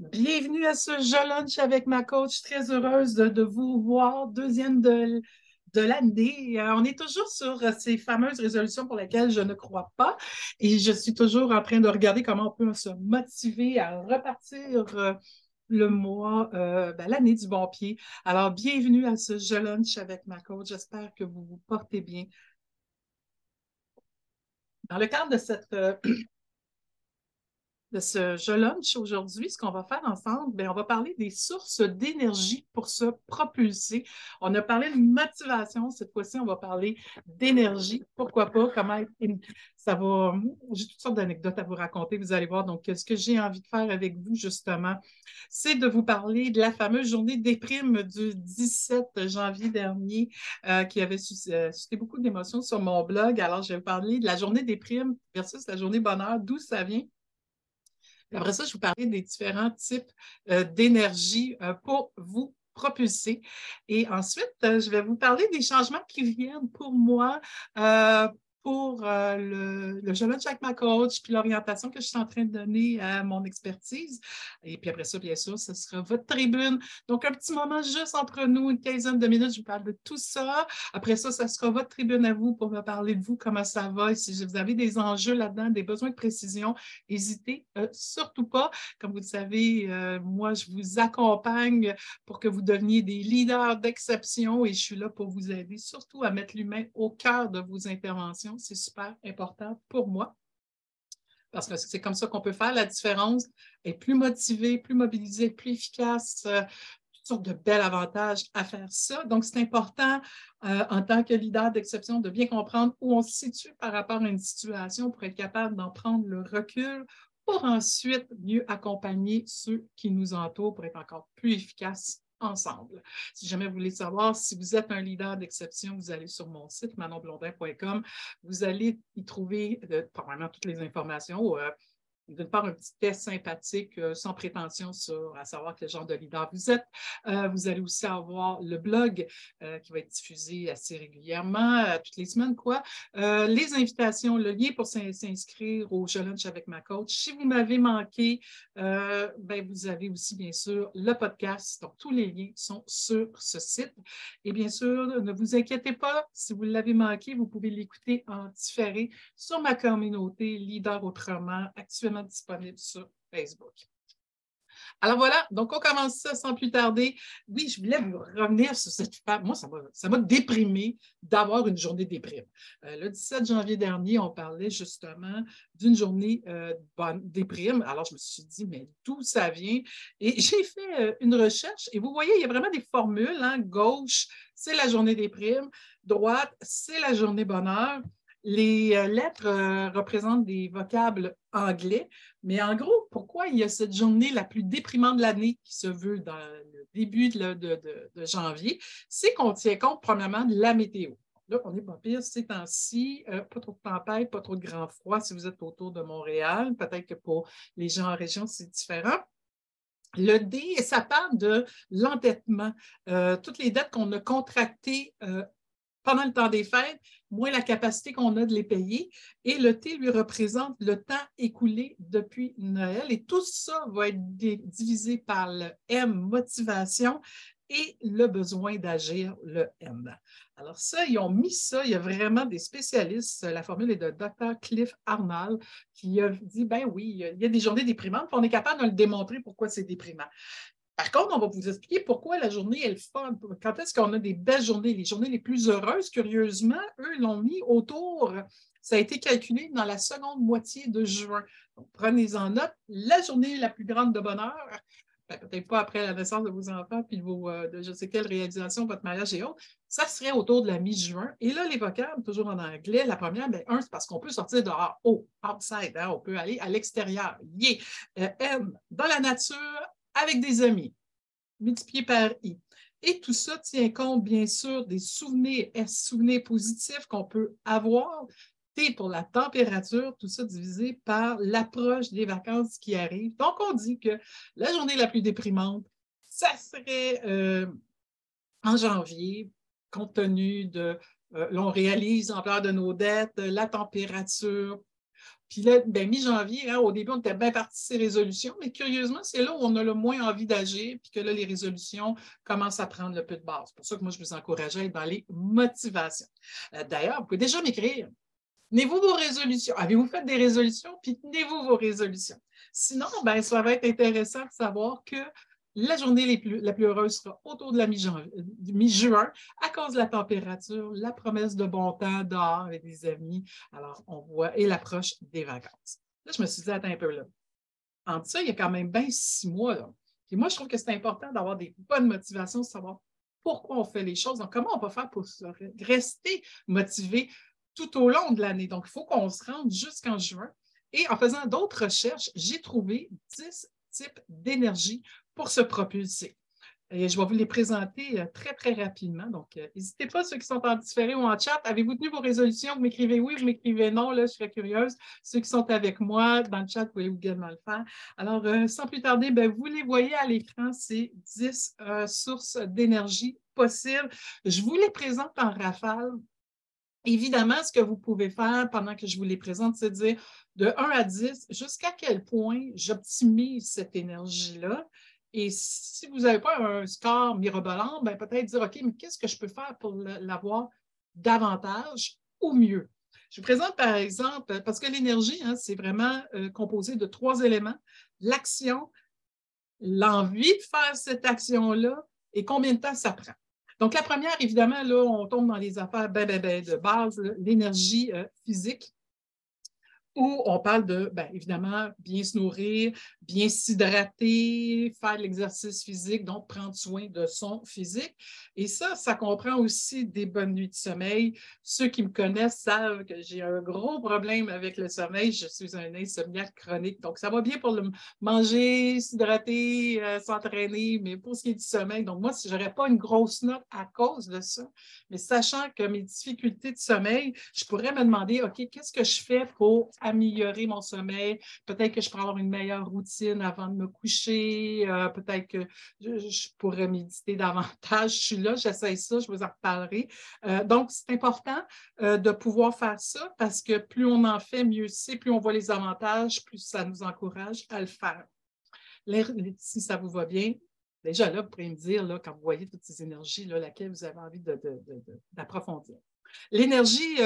Bienvenue à ce jeu lunch avec ma coach. Très heureuse de, vous voir. Deuxième de, de l'année. Euh, on est toujours sur euh, ces fameuses résolutions pour lesquelles je ne crois pas. Et je suis toujours en train de regarder comment on peut se motiver à repartir euh, le mois, ben, l'année du bon pied. Alors, bienvenue à ce jeu lunch avec ma coach. J'espère que vous vous portez bien. Dans le cadre de cette de ce jeu lunch aujourd'hui, ce qu'on va faire ensemble, bien, on va parler des sources d'énergie pour se propulser. On a parlé de motivation, cette fois-ci, on va parler d'énergie. Pourquoi pas? Comment ça va. J'ai toutes sortes d'anecdotes à vous raconter, vous allez voir. Donc, ce que j'ai envie de faire avec vous, justement, c'est de vous parler de la fameuse journée des primes du 17 janvier dernier euh, qui avait euh, suscité beaucoup d'émotions sur mon blog. Alors, je vais vous parler de la journée des primes versus la journée bonheur, d'où ça vient après ça, je vous parler des différents types euh, d'énergie euh, pour vous propulser. Et ensuite, euh, je vais vous parler des changements qui viennent pour moi pour euh, le, le lunch avec ma coach, puis l'orientation que je suis en train de donner à mon expertise. Et puis après ça, bien sûr, ce sera votre tribune. Donc, un petit moment juste entre nous, une quinzaine de minutes, je vous parle de tout ça. Après ça, ce sera votre tribune à vous pour me parler de vous, comment ça va. Et si vous avez des enjeux là-dedans, des besoins de précision, n'hésitez euh, surtout pas. Comme vous le savez, euh, moi, je vous accompagne pour que vous deveniez des leaders d'exception et je suis là pour vous aider, surtout à mettre l'humain au cœur de vos interventions c'est super important pour moi parce que c'est comme ça qu'on peut faire la différence, être plus motivé, plus mobilisé, plus efficace, euh, toutes sortes de bels avantages à faire ça. Donc, c'est important euh, en tant que leader d'exception de bien comprendre où on se situe par rapport à une situation pour être capable d'en prendre le recul pour ensuite mieux accompagner ceux qui nous entourent pour être encore plus efficace ensemble. Si jamais vous voulez savoir si vous êtes un leader d'exception, vous allez sur mon site manonblondin.com. Vous allez y trouver euh, probablement toutes les informations. Euh, d'une part, un petit test sympathique euh, sans prétention sur à savoir quel genre de leader vous êtes. Euh, vous allez aussi avoir le blog euh, qui va être diffusé assez régulièrement, toutes les semaines, quoi. les invitations, le lien pour s'inscrire au Lunch avec ma coach. Si vous m'avez manqué, ben, vous avez aussi, bien sûr, le podcast. Donc, tous les liens sont sur ce site. Et bien sûr, ne vous inquiétez pas, si vous l'avez manqué, vous pouvez l'écouter en différé sur ma communauté Leader Autrement, actuellement disponible sur Facebook. Alors voilà, donc on commence ça sans plus tarder. Oui, je voulais vous revenir sur cette femme. Moi, ça m'a déprimé d'avoir une journée déprime. Euh, le 17 janvier dernier, on parlait justement d'une journée euh, déprime. Alors, je me suis dit, mais d'où ça vient? Et j'ai fait euh, une recherche et vous voyez, il y a vraiment des formules. Hein? Gauche, c'est la journée déprime. Droite, c'est la journée bonheur. Les euh, lettres euh, représentent des vocables anglais, mais en gros, pourquoi il y a cette journée la plus déprimante de l'année qui se veut dans le début de, janvier? C'est qu'on tient compte, premièrement, de la météo. Là, on n'est pas pire ces temps-ci, euh, pas trop de tempête, pas trop de grand froid si vous êtes autour de Montréal. Peut-être que pour les gens en région, c'est différent. Le D, ça parle de l'endettement. toutes les dettes qu'on a contractées pendant le temps des fêtes, moins la capacité qu'on a de les payer. Et le T lui représente le temps écoulé depuis Noël. Et tout ça va être divisé par le M, motivation, et le besoin d'agir, le M. Alors ça, ils ont mis ça, il y a vraiment des spécialistes, la formule est de Dr. Cliff Arnold, qui a dit, ben oui, il y a des journées déprimantes, puis on est capable de le démontrer pourquoi c'est déprimant. Par contre, on va vous expliquer pourquoi la journée est fun. Quand est-ce qu'on a des belles journées? Les journées les plus heureuses, curieusement, eux, l'ont mis autour. Ça a été calculé dans la seconde moitié de juin. Prenez-en note. La journée la plus grande de bonheur, ben, peut-être pas après la naissance de vos enfants, puis vos, euh, de je sais quelle réalisation, votre mariage et autres, ça serait autour de la mi-juin. Et là, les vocables, toujours en anglais, la première, bien, un, c'est parce qu'on peut sortir dehors, oh, outside, hein, on peut aller à l'extérieur, yeah. Euh, M, dans la nature, avec des amis, multiplié par I. Et tout ça tient compte, bien sûr, des souvenirs, souvenirs positifs qu'on peut avoir. T pour la température, tout ça divisé par l'approche des vacances qui arrivent. Donc, on dit que la journée la plus déprimante, ça serait euh, en janvier, compte tenu de, euh, l'on réalise l'ampleur de nos dettes, la température, Puis là, ben, mi-janvier, hein, au début, on était bien parti ces résolutions, mais curieusement, c'est là où on a le moins envie d'agir, puis que là, les résolutions commencent à prendre le peu de base. C'est pour ça que moi, je vous encourageais à être dans les motivations. Euh, d'ailleurs, vous pouvez déjà m'écrire. Tenez-vous vos résolutions? Avez-vous fait des résolutions? Puis tenez-vous vos résolutions? Sinon, ben, ça va être intéressant de savoir que la journée la plus heureuse sera autour de la euh, mi-juin à cause de la température, la promesse de bon temps dehors avec des amis. Alors, on voit, et l'approche des vacances. Là, je me suis dit, attends un peu là. En ça, il y a quand même bien six mois. Là. Moi, je trouve que c'est important d'avoir des bonnes motivations, de savoir pourquoi on fait les choses, donc comment on va faire pour rester motivé tout au long de l'année. Donc, il faut qu'on se rende jusqu'en juin. Et en faisant d'autres recherches, j'ai trouvé 10 types d'énergie pour se propulser. Je vais vous les présenter euh, très, très rapidement. Donc, euh, n'hésitez pas, ceux qui sont en différé ou en chat, avez-vous tenu vos résolutions? Vous m'écrivez oui, vous m'écrivez non, là, je serais curieuse. Ceux qui sont avec moi dans le chat, vous pouvez également le faire. Alors, euh, sans plus tarder, ben, vous les voyez à l'écran, ces 10 sources d'énergie possibles. Je vous les présente en rafale. Évidemment, ce que vous pouvez faire pendant que je vous les présente, c'est dire de 1 à 10, jusqu'à quel point j'optimise cette énergie-là. Et si vous n'avez pas un score mirobolant, ben peut-être dire, OK, mais qu'est-ce que je peux faire pour l'avoir davantage ou mieux? Je vous présente par exemple, parce que l'énergie, hein, c'est vraiment euh, composé de trois éléments, l'action, l'envie de faire cette action-là et combien de temps ça prend. Donc, la première, évidemment, là, on tombe dans les affaires ben, ben, ben, de base, l'énergie euh, physique où on parle de, bien, évidemment, bien se nourrir, bien s'hydrater, faire l'exercice physique, donc prendre soin de son physique. Et ça, ça comprend aussi des bonnes nuits de sommeil. Ceux qui me connaissent savent que j'ai un gros problème avec le sommeil. Je suis un insomniaque chronique. Donc, ça va bien pour le manger, s'hydrater, euh, s'entraîner, mais pour ce qui est du sommeil, donc moi, si je n'aurais pas une grosse note à cause de ça, mais sachant que mes difficultés de sommeil, je pourrais me demander, OK, qu'est-ce que je fais pour améliorer mon sommeil. Peut-être que je pourrais avoir une meilleure routine avant de me coucher. Euh, peut-être que je, pourrais méditer davantage. Je suis là, j'essaie ça, je vous en reparlerai. Euh, donc, c'est important euh, de pouvoir faire ça parce que plus on en fait, mieux c'est, plus on voit les avantages, plus ça nous encourage à le faire. Si ça vous va bien, déjà là, vous pourrez me dire, là, quand vous voyez toutes ces énergies, là, laquelle vous avez envie d'approfondir. L'énergie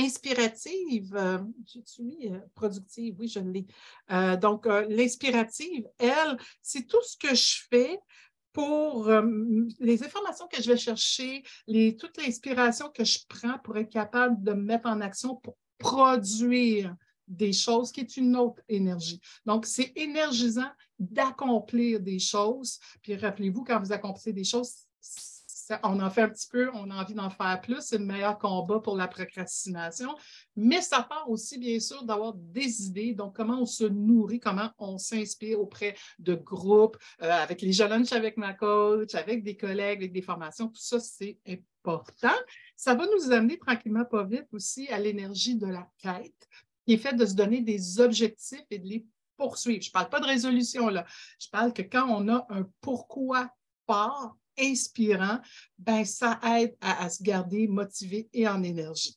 inspirative, euh, j'ai mis euh, productive, oui, je l'ai. Euh, donc, l'inspirative, elle, c'est tout ce que je fais pour les informations que je vais chercher, les, toute l'inspiration que je prends pour être capable de mettre en action pour produire des choses, qui est une autre énergie. Donc, c'est énergisant d'accomplir des choses. Puis rappelez-vous, quand vous accomplissez des choses, on en fait un petit peu, on a envie d'en faire plus, c'est le meilleur combat pour la procrastination. Mais ça part aussi, bien sûr, d'avoir des idées, donc comment on se nourrit, comment on s'inspire auprès de groupes, euh, avec les challenges avec ma coach, avec des collègues, avec des formations, tout ça, c'est important. Ça va nous amener tranquillement, pas vite aussi, à l'énergie de la quête, qui est faite de se donner des objectifs et de les poursuivre. Je ne parle pas de résolution, là. Je parle que quand on a un pourquoi fort, inspirant, ben, ça aide à, se garder motivé et en énergie.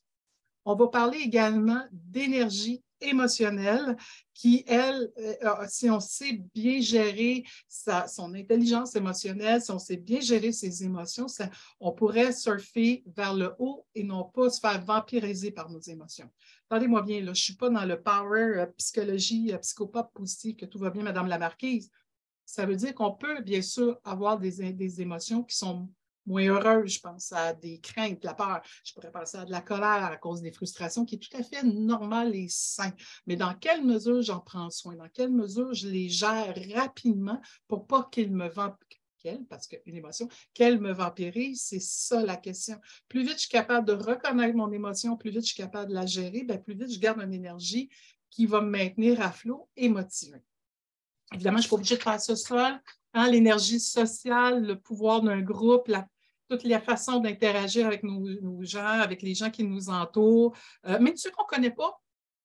On va parler également d'énergie émotionnelle qui, elle, euh, si on sait bien gérer sa, son intelligence émotionnelle, si on sait bien gérer ses émotions, on pourrait surfer vers le haut et non pas se faire vampiriser par nos émotions. Attendez-moi bien, là, je ne suis pas dans le power euh, psychologie, euh, psychopathe que tout va bien, Madame la Marquise. Ça veut dire qu'on peut, bien sûr, avoir des, des émotions qui sont moins heureuses. Je pense à des craintes, de la peur. Je pourrais penser à de la colère à cause des frustrations, qui est tout à fait normal et sain. Mais dans quelle mesure j'en prends soin? Dans quelle mesure je les gère rapidement pour pas qu'ils me vampirent? parce qu'une émotion, qu'elle me vampirise, c'est ça la question. Plus vite je suis capable de reconnaître mon émotion, plus vite je suis capable de la gérer, plus vite je garde une énergie qui va me maintenir à flot et motivée. Évidemment, je ne suis pas obligée de faire ça seul. Hein, l'énergie sociale, le pouvoir d'un groupe, toutes les façons d'interagir avec nos, gens, avec les gens qui nous entourent. Euh, même ceux qu'on ne connaît pas,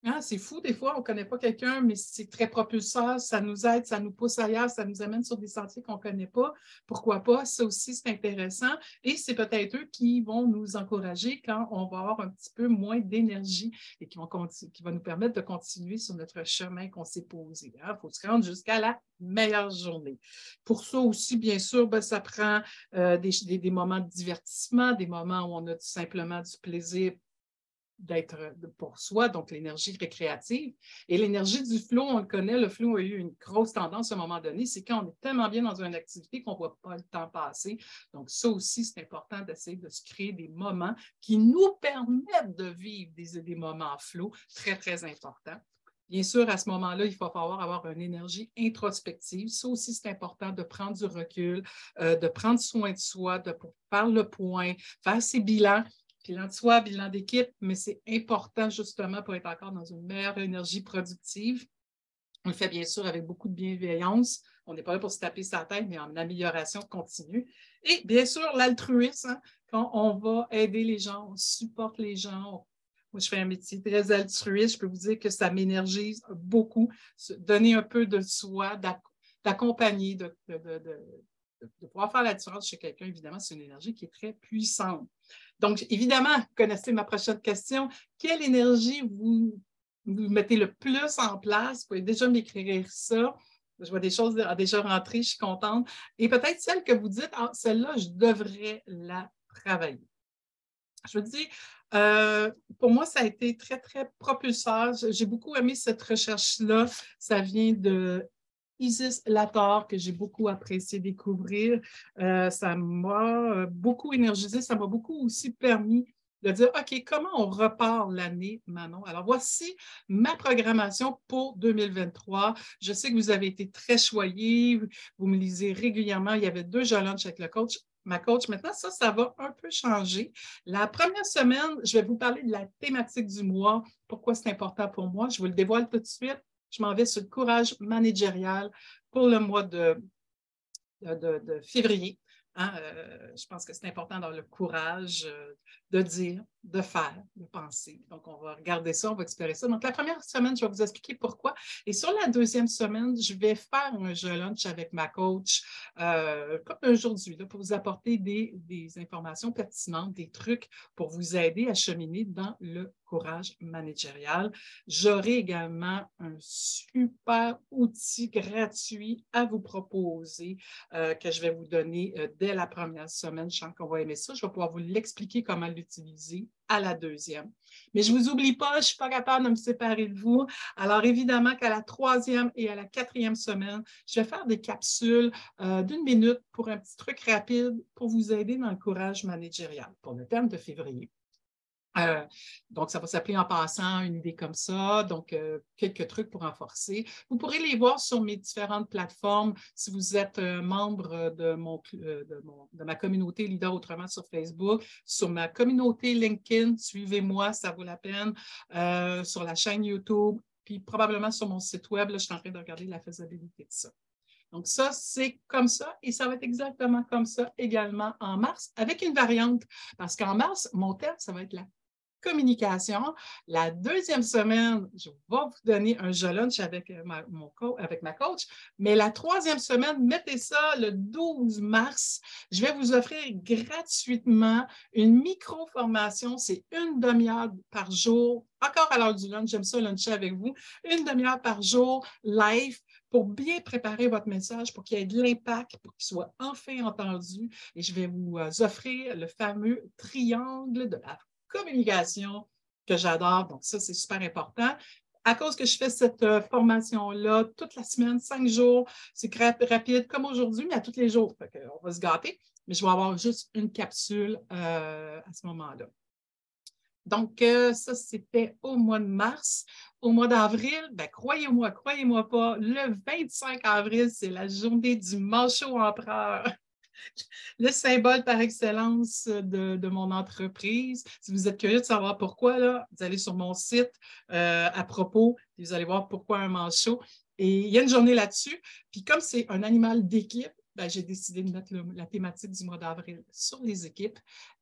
Hein, c'est fou, des fois, on ne connaît pas quelqu'un, mais c'est très propulseur, ça nous aide, ça nous pousse ailleurs, ça nous amène sur des sentiers qu'on ne connaît pas. Pourquoi pas? Ça aussi, c'est intéressant. Et c'est peut-être eux qui vont nous encourager quand on va avoir un petit peu moins d'énergie et qui vont, qui nous permettre de continuer sur notre chemin qu'on s'est posé. Il hein. faut se rendre jusqu'à la meilleure journée. Pour ça aussi, bien sûr, ben, ça prend euh, des moments de divertissement, des moments où on a tout simplement du plaisir d'être pour soi, donc l'énergie récréative. Et l'énergie du flot, on le connaît, le flot a eu une grosse tendance à un moment donné, c'est quand on est tellement bien dans une activité qu'on ne voit pas le temps passer. Donc, ça aussi, c'est important d'essayer de se créer des moments qui nous permettent de vivre des, des moments flots, très, très importants. Bien sûr, à ce moment-là, il va falloir avoir une énergie introspective. Ça aussi, c'est important de prendre du recul, euh, de prendre soin de soi, de faire le point, faire ses bilans bilan de soi, bilan d'équipe, mais c'est important justement pour être encore dans une meilleure énergie productive. On le fait bien sûr avec beaucoup de bienveillance. On n'est pas là pour se taper sa tête, mais en amélioration continue. Et bien sûr, l'altruisme, hein, quand on va aider les gens, on supporte les gens. moi, je fais un métier très altruiste. Je peux vous dire que ça m'énergise beaucoup. Donner un peu de soi, d'accompagner, de, de, pouvoir faire la différence chez quelqu'un, évidemment, c'est une énergie qui est très puissante. Donc, évidemment, vous connaissez ma prochaine question. Quelle énergie vous, vous mettez le plus en place? Vous pouvez déjà m'écrire ça. Je vois des choses déjà rentrées, je suis contente. Et peut-être celle que vous dites, ah, celle-là, je devrais la travailler. Je veux dire, euh, pour moi, ça a été très, très propulseur. J'ai beaucoup aimé cette recherche-là. Ça vient de Isis Lator, que j'ai beaucoup apprécié découvrir. Euh, ça m'a euh, beaucoup énergisé, ça m'a beaucoup aussi permis de dire, OK, comment on repart l'année, Manon? Alors, voici ma programmation pour 2023. Je sais que vous avez été très choyés, vous me lisez régulièrement. Il y avait deux lunch avec le coach. Ma coach, maintenant, ça, ça va un peu changer. La première semaine, je vais vous parler de la thématique du mois, pourquoi c'est important pour moi? Je vous le dévoile tout de suite je m'en vais sur le courage managérial pour le mois de, février. Hein. Euh, je pense que c'est important dans le courage euh, de dire, de faire, de penser. Donc, on va regarder ça, on va explorer ça. Donc, la première semaine, je vais vous expliquer pourquoi. Et sur la deuxième semaine, je vais faire un jeu lunch avec ma coach, euh, comme aujourd'hui, pour vous apporter des, des informations pertinentes, des trucs pour vous aider à cheminer dans le courage managérial. J'aurai également un super outil gratuit à vous proposer euh, que je vais vous donner euh, dès la première semaine. Je sens qu'on va aimer ça. Je vais pouvoir vous l'expliquer comment l'utiliser à la deuxième. Mais je ne vous oublie pas, je ne suis pas capable de me séparer de vous. Alors, évidemment qu'à la troisième et à la quatrième semaine, je vais faire des capsules euh, d'une minute pour un petit truc rapide pour vous aider dans le courage managérial pour le thème de février. Euh, donc, ça va s'appeler en passant une idée comme ça. Donc, euh, quelques trucs pour renforcer. Vous pourrez les voir sur mes différentes plateformes si vous êtes euh, membre de, mon, de, ma communauté Leader Autrement sur Facebook, sur ma communauté LinkedIn. Suivez-moi, ça vaut la peine. sur la chaîne YouTube, puis probablement sur mon site Web. Là, je suis en train de regarder la faisabilité de ça. Donc, ça, c'est comme ça et ça va être exactement comme ça également en mars avec une variante parce qu'en mars, mon thème, ça va être la communication. La deuxième semaine, je vais vous donner un jeu lunch avec euh, ma, coach. Mais la troisième semaine, mettez ça le 12 mars. Je vais vous offrir gratuitement une micro-formation. C'est une demi-heure par jour. Encore à l'heure du lunch, j'aime ça luncher avec vous. Une demi-heure par jour, live pour bien préparer votre message, pour qu'il y ait de l'impact, pour qu'il soit enfin entendu. Et je vais vous euh, offrir le fameux triangle de la communication que j'adore. Donc, ça, c'est super important. À cause que je fais cette euh, formation-là toute la semaine, cinq jours, c'est rapide comme aujourd'hui, mais à tous les jours. on va se gâter, mais je vais avoir juste une capsule euh, à ce moment-là. Donc, euh, ça, c'était au mois de mars. Au mois d'avril, ben, croyez-moi, croyez-moi pas, le 25 avril, c'est la journée du manchot empereur le symbole par excellence de, mon entreprise. Si vous êtes curieux de savoir pourquoi, là, vous allez sur mon site euh, à propos et vous allez voir pourquoi un manchot. Et il y a une journée là-dessus. Puis comme c'est un animal d'équipe, ben, j'ai décidé de mettre la thématique du mois d'avril sur les équipes.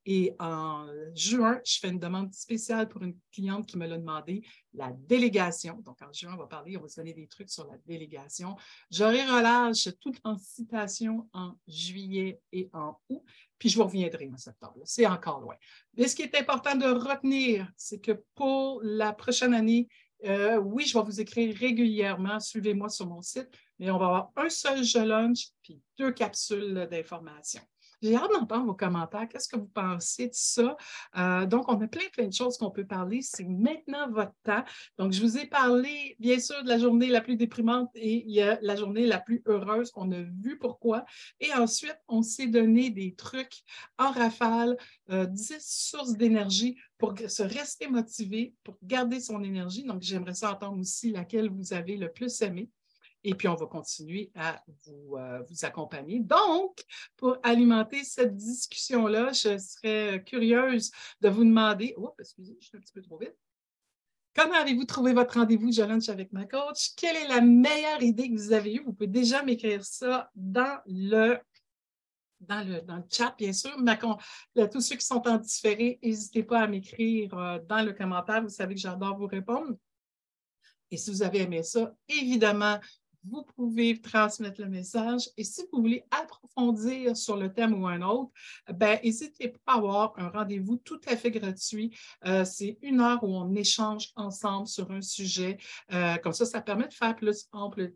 Et en juin, je fais une demande spéciale pour une cliente qui me l'a demandé, la délégation. Donc, en juin, on va parler, on va se donner des trucs sur la délégation. J'aurai relâche tout en citation en juillet et en août, puis je vous reviendrai en septembre. C'est encore loin. Mais ce qui est important de retenir, c'est que pour la prochaine année, euh, oui, je vais vous écrire régulièrement. Suivez-moi sur mon site, mais on va avoir un seul jeu lunch puis deux capsules d'information. J'ai hâte d'entendre vos commentaires. Qu'est-ce que vous pensez de ça? Euh, donc, on a plein, plein de choses qu'on peut parler. C'est maintenant votre temps. Donc, je vous ai parlé, bien sûr, de la journée la plus déprimante et il y a la journée la plus heureuse. On a vu pourquoi. Et ensuite, on s'est donné des trucs en rafale, euh, 10 sources d'énergie pour se rester motivé, pour garder son énergie. Donc, j'aimerais ça entendre aussi laquelle vous avez le plus aimé. Et puis, on va continuer à vous, euh, vous accompagner. Donc, pour alimenter cette discussion-là, je serais curieuse de vous demander, oh, excusez, je suis un petit peu trop vite. Comment avez-vous trouvé votre rendez-vous de lunch avec ma coach? Quelle est la meilleure idée que vous avez eue? Vous pouvez déjà m'écrire ça dans le dans le, dans le chat, bien sûr. Tous ceux qui sont en différé, n'hésitez pas à m'écrire euh, dans le commentaire. Vous savez que j'adore vous répondre. Et si vous avez aimé ça, évidemment, vous pouvez transmettre le message. Et si vous voulez approfondir sur le thème ou un autre, ben, n'hésitez pas à avoir un rendez-vous tout à fait gratuit. Euh, c'est une heure où on échange ensemble sur un sujet. Euh, comme ça, ça permet de faire plus ample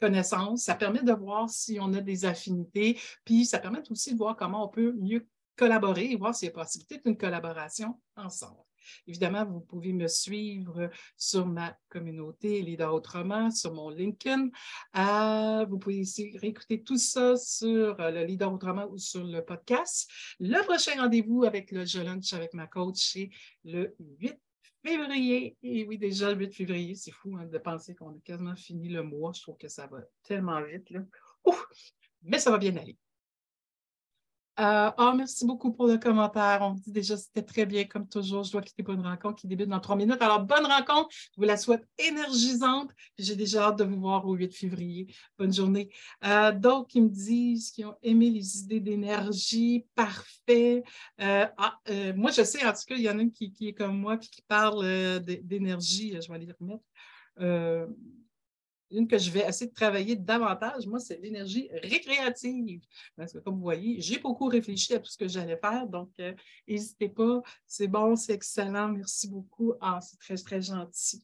connaissance. Ça permet de voir si on a des affinités, puis ça permet aussi de voir comment on peut mieux collaborer et voir s'il y a possibilité d'une collaboration ensemble. Évidemment, vous pouvez me suivre sur ma communauté Leader Autrement, sur mon LinkedIn. Euh, vous pouvez aussi réécouter tout ça sur euh, le Leader Autrement ou sur le podcast. Le prochain rendez-vous avec le Je Lunch avec ma coach, c'est le 8 février. Et oui, déjà le 8 février, c'est fou hein, de penser qu'on a quasiment fini le mois. Je trouve que ça va tellement vite. Là. Mais ça va bien aller. Euh, ah, merci beaucoup pour le commentaire. On dit déjà c'était très bien, comme toujours. Je dois quitter pour une rencontre qui débute dans trois minutes. Alors, bonne rencontre. Je vous la souhaite énergisante. J'ai déjà hâte de vous voir au 8 février. Bonne journée. Euh, ils me disent qu'ils ont aimé les idées d'énergie. Parfait. Euh, ah, euh, moi, je sais, en tout cas, il y en a une qui, est comme moi et qui parle d'énergie. Je vais aller remettre une que je vais essayer de travailler davantage, moi, c'est l'énergie récréative. Parce que comme vous voyez, j'ai beaucoup réfléchi à tout ce que j'allais faire, donc euh, n'hésitez pas. C'est bon, c'est excellent. Merci beaucoup. Ah, c'est très, très gentil.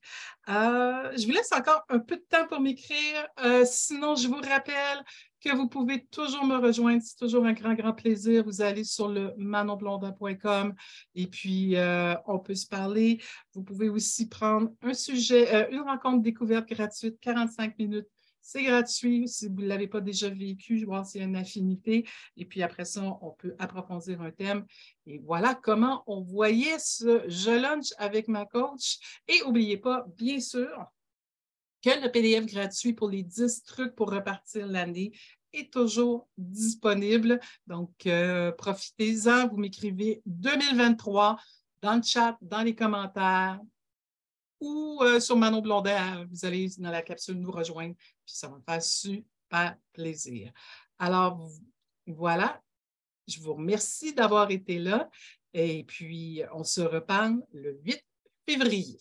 Euh, je vous laisse encore un peu de temps pour m'écrire. Euh, sinon, je vous rappelle que vous pouvez toujours me rejoindre. C'est toujours un grand, grand plaisir. Vous allez sur le manonblondin.com et puis euh, on peut se parler. Vous pouvez aussi prendre un sujet, euh, une rencontre découverte gratuite, 45 minutes. C'est gratuit si vous ne l'avez pas déjà vécu, voir s'il y a une affinité. Et puis après ça, on peut approfondir un thème. Et voilà comment on voyait ce Je lunch avec ma coach. Et n'oubliez pas, bien sûr, que le PDF gratuit pour les 10 trucs pour repartir l'année est toujours disponible. Donc, euh, profitez-en. Vous m'écrivez 2023 dans le chat, dans les commentaires ou euh, sur Manon Blondin. Vous allez dans la capsule nous rejoindre, puis ça va me faire super plaisir. Alors, voilà. Je vous remercie d'avoir été là et puis on se reparle le 8 février.